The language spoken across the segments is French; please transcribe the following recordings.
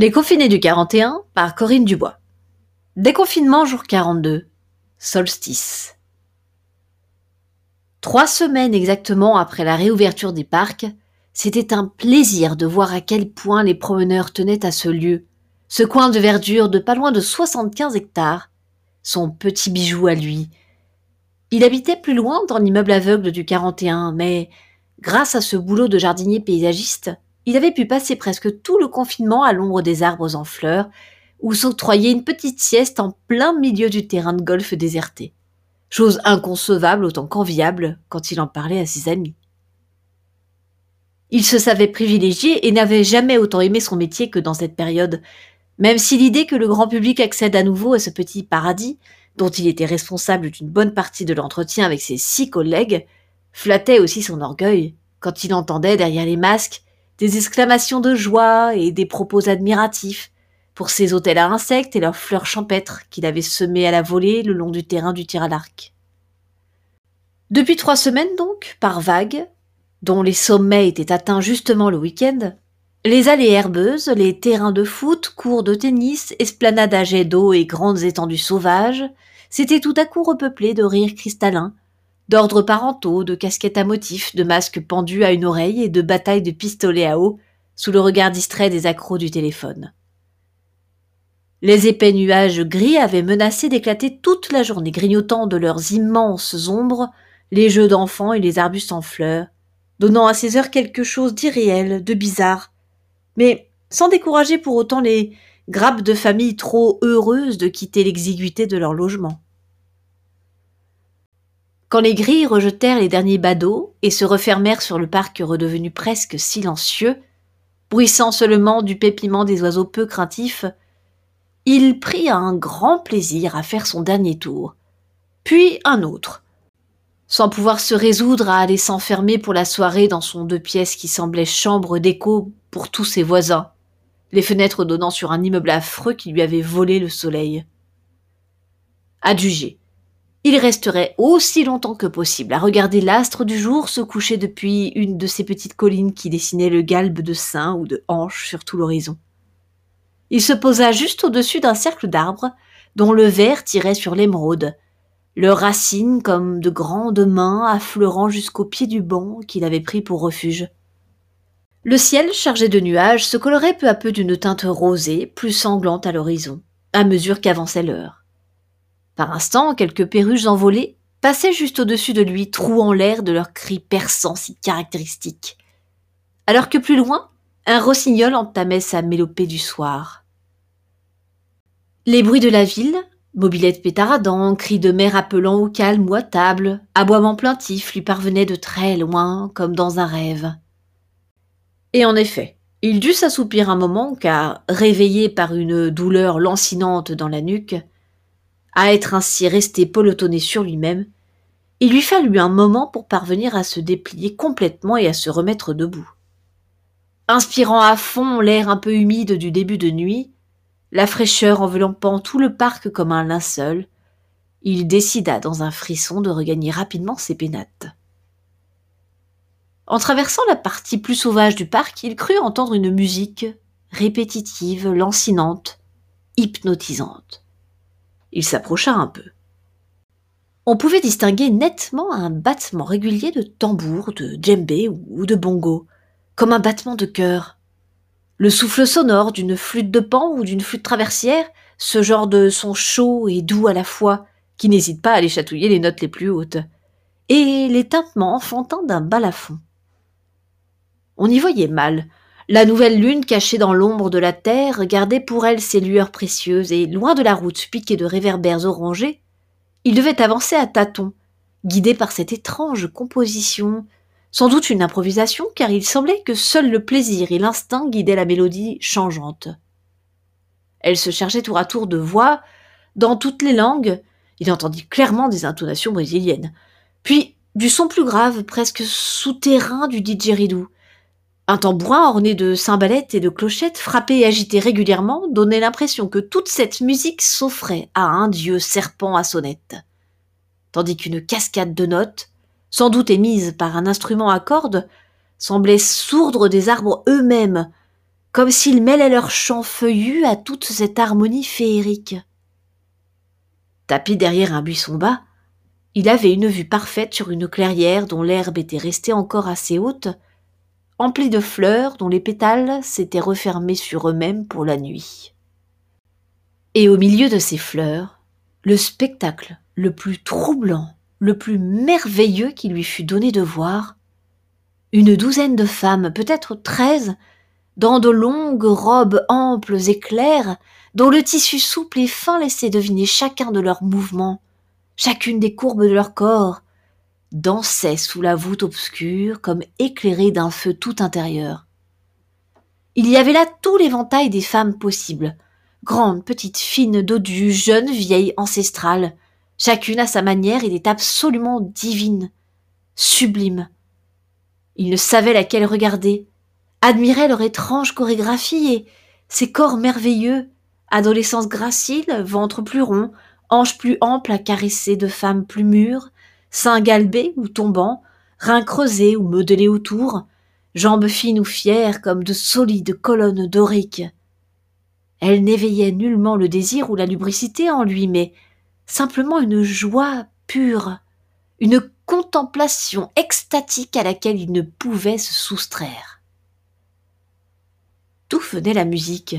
Les confinés du 41 par Corinne Dubois. Déconfinement jour 42. Solstice. Trois semaines exactement après la réouverture des parcs, c'était un plaisir de voir à quel point les promeneurs tenaient à ce lieu, ce coin de verdure de pas loin de 75 hectares, son petit bijou à lui. Il habitait plus loin dans l'immeuble aveugle du 41, mais grâce à ce boulot de jardinier paysagiste, il avait pu passer presque tout le confinement à l'ombre des arbres en fleurs, ou s'octroyer une petite sieste en plein milieu du terrain de golf déserté. Chose inconcevable autant qu'enviable quand il en parlait à ses amis. Il se savait privilégié et n'avait jamais autant aimé son métier que dans cette période, même si l'idée que le grand public accède à nouveau à ce petit paradis, dont il était responsable d'une bonne partie de l'entretien avec ses six collègues, flattait aussi son orgueil quand il entendait derrière les masques des exclamations de joie et des propos admiratifs pour ses hôtels à insectes et leurs fleurs champêtres qu'il avait semées à la volée le long du terrain du tir à l'arc. Depuis trois semaines donc, par vagues, dont les sommets étaient atteints justement le week-end, les allées herbeuses, les terrains de foot, cours de tennis, esplanades à jets d'eau et grandes étendues sauvages s'étaient tout à coup repeuplées de rires cristallins, d'ordres parentaux, de casquettes à motifs, de masques pendus à une oreille et de batailles de pistolets à eau sous le regard distrait des accros du téléphone. Les épais nuages gris avaient menacé d'éclater toute la journée, grignotant de leurs immenses ombres les jeux d'enfants et les arbustes en fleurs, donnant à ces heures quelque chose d'irréel, de bizarre, mais sans décourager pour autant les grappes de familles trop heureuses de quitter l'exiguïté de leur logement. Quand les grilles rejetèrent les derniers badauds et se refermèrent sur le parc redevenu presque silencieux, bruissant seulement du pépiment des oiseaux peu craintifs, il prit un grand plaisir à faire son dernier tour, puis un autre, sans pouvoir se résoudre à aller s'enfermer pour la soirée dans son deux pièces qui semblait chambre d'écho pour tous ses voisins, les fenêtres donnant sur un immeuble affreux qui lui avait volé le soleil. Adjugé, il resterait aussi longtemps que possible à regarder l'astre du jour se coucher depuis une de ces petites collines qui dessinaient le galbe de sein ou de hanche sur tout l'horizon. Il se posa juste au-dessus d'un cercle d'arbres dont le vert tirait sur l'émeraude, leurs racines comme de grandes mains affleurant jusqu'au pied du banc qu'il avait pris pour refuge. Le ciel, chargé de nuages, se colorait peu à peu d'une teinte rosée, plus sanglante à l'horizon, à mesure qu'avançait l'heure. Par instant, quelques perruches envolées passaient juste au-dessus de lui, trouant l'air de leurs cris perçants si caractéristiques. Alors que plus loin, un rossignol entamait sa mélopée du soir. Les bruits de la ville, mobilettes pétaradant, cris de mer appelant au calme ou à table, aboiements plaintifs lui parvenaient de très loin, comme dans un rêve. Et en effet, il dut s'assoupir un moment, car, réveillé par une douleur lancinante dans la nuque, à être ainsi resté pelotonné sur lui-même, il lui fallut un moment pour parvenir à se déplier complètement et à se remettre debout. Inspirant à fond l'air un peu humide du début de nuit, la fraîcheur enveloppant tout le parc comme un linceul, il décida dans un frisson de regagner rapidement ses pénates. En traversant la partie plus sauvage du parc, il crut entendre une musique répétitive, lancinante, hypnotisante. Il s'approcha un peu. On pouvait distinguer nettement un battement régulier de tambour, de djembé ou de bongo, comme un battement de cœur. Le souffle sonore d'une flûte de pan ou d'une flûte traversière, ce genre de son chaud et doux à la fois, qui n'hésite pas à aller chatouiller les notes les plus hautes, et les tintements enfantins d'un balafon. On y voyait mal, la nouvelle lune, cachée dans l'ombre de la terre, gardait pour elle ses lueurs précieuses, et loin de la route piquée de réverbères orangés, il devait avancer à tâtons, guidé par cette étrange composition, sans doute une improvisation, car il semblait que seul le plaisir et l'instinct guidaient la mélodie changeante. Elle se chargeait tour à tour de voix, dans toutes les langues, il entendit clairement des intonations brésiliennes, puis du son plus grave, presque souterrain du didgeridoo, un tambourin orné de cymbalettes et de clochettes, frappé et agité régulièrement, donnait l'impression que toute cette musique s'offrait à un dieu serpent à sonnette. Tandis qu'une cascade de notes, sans doute émise par un instrument à cordes, semblait sourdre des arbres eux-mêmes, comme s'ils mêlaient leurs chants feuillus à toute cette harmonie féerique. Tapis derrière un buisson bas, il avait une vue parfaite sur une clairière dont l'herbe était restée encore assez haute, emplie de fleurs dont les pétales s'étaient refermés sur eux-mêmes pour la nuit. Et au milieu de ces fleurs, le spectacle le plus troublant, le plus merveilleux qui lui fut donné de voir, une douzaine de femmes, peut-être treize, dans de longues robes amples et claires, dont le tissu souple et fin laissait deviner chacun de leurs mouvements, chacune des courbes de leur corps, dansaient sous la voûte obscure comme éclairées d'un feu tout intérieur. Il y avait là tout l'éventail des femmes possibles, grandes, petites, fines, dodues, jeunes, vieilles, ancestrales, chacune à sa manière était absolument divine, sublime. Il ne savait laquelle regarder, admirait leur étrange chorégraphie et ces corps merveilleux, adolescence gracile, ventre plus rond, hanches plus amples à caresser de femmes plus mûres, seins galbés ou tombants, reins creusés ou modelés autour, jambes fines ou fières comme de solides colonnes doriques. Elle n'éveillait nullement le désir ou la lubricité en lui, mais simplement une joie pure, une contemplation extatique à laquelle il ne pouvait se soustraire. D'où venait la musique?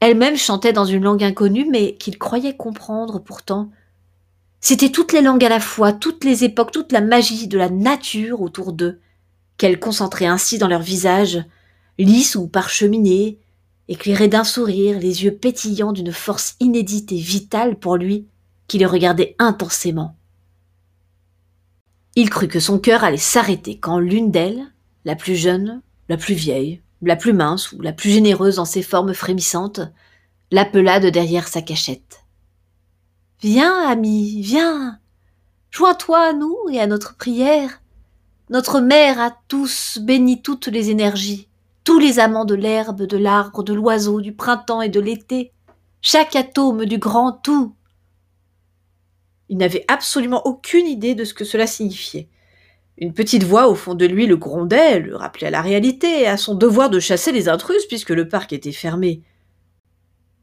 Elle-même chantait dans une langue inconnue, mais qu'il croyait comprendre pourtant. C'était toutes les langues à la fois, toutes les époques, toute la magie de la nature autour d'eux, qu'elle concentrait ainsi dans leur visage, lisses ou parcheminés, éclairés d'un sourire, les yeux pétillants d'une force inédite et vitale pour lui, qui les regardait intensément. Il crut que son cœur allait s'arrêter quand l'une d'elles, la plus jeune, la plus vieille, la plus mince ou la plus généreuse en ses formes frémissantes, l'appela de derrière sa cachette. Viens, ami, viens. Joins-toi à nous et à notre prière. Notre mère a tous béni toutes les énergies, tous les amants de l'herbe, de l'arbre, de l'oiseau, du printemps et de l'été, chaque atome du grand tout. Il n'avait absolument aucune idée de ce que cela signifiait. Une petite voix au fond de lui le grondait, le rappelait à la réalité à son devoir de chasser les intrus puisque le parc était fermé.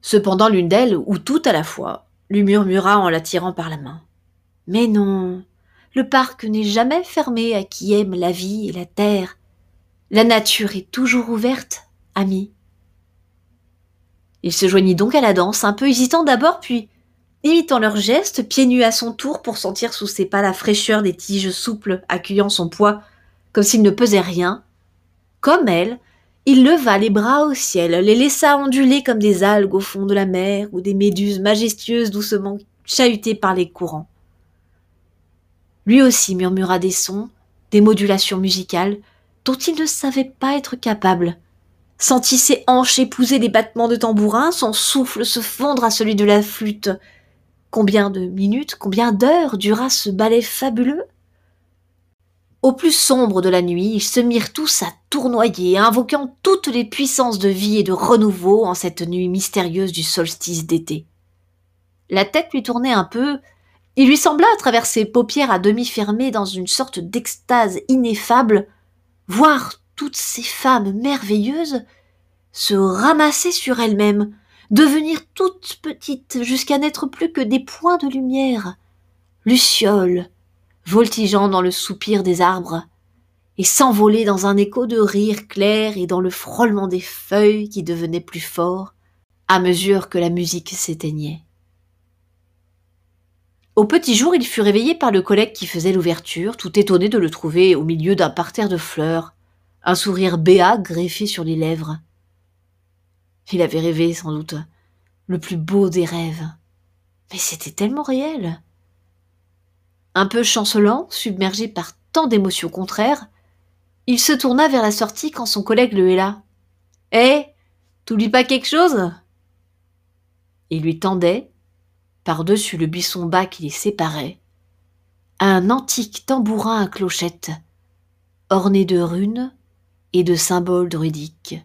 Cependant l'une d'elles, ou tout à la fois, lui murmura en l'attirant par la main. Mais non, le parc n'est jamais fermé à qui aime la vie et la terre. La nature est toujours ouverte, ami. Il se joignit donc à la danse, un peu hésitant d'abord, puis imitant leurs gestes, pieds nus à son tour pour sentir sous ses pas la fraîcheur des tiges souples accueillant son poids, comme s'il ne pesait rien. Comme elle, il leva les bras au ciel, les laissa onduler comme des algues au fond de la mer ou des méduses majestueuses doucement chahutées par les courants. Lui aussi murmura des sons, des modulations musicales, dont il ne savait pas être capable, sentit ses hanches épouser les battements de tambourin, son souffle se fondre à celui de la flûte, Combien de minutes, combien d'heures dura ce ballet fabuleux? Au plus sombre de la nuit, ils se mirent tous à tournoyer, invoquant toutes les puissances de vie et de renouveau en cette nuit mystérieuse du solstice d'été. La tête lui tournait un peu, il lui sembla, à travers ses paupières à demi fermées dans une sorte d'extase ineffable, voir toutes ces femmes merveilleuses se ramasser sur elles-mêmes, devenir toutes petites jusqu'à n'être plus que des points de lumière, lucioles, voltigeant dans le soupir des arbres, et s'envoler dans un écho de rire clair et dans le frôlement des feuilles qui devenaient plus fort à mesure que la musique s'éteignait. Au petit jour, il fut réveillé par le collègue qui faisait l'ouverture, tout étonné de le trouver au milieu d'un parterre de fleurs, un sourire béat greffé sur les lèvres. Il avait rêvé, sans doute, le plus beau des rêves. Mais c'était tellement réel. Un peu chancelant, submergé par tant d'émotions contraires, il se tourna vers la sortie quand son collègue le héla. Eh T'oublies pas quelque chose? Il lui tendait, par-dessus le buisson bas qui les séparait, un antique tambourin à clochette, orné de runes et de symboles druidiques.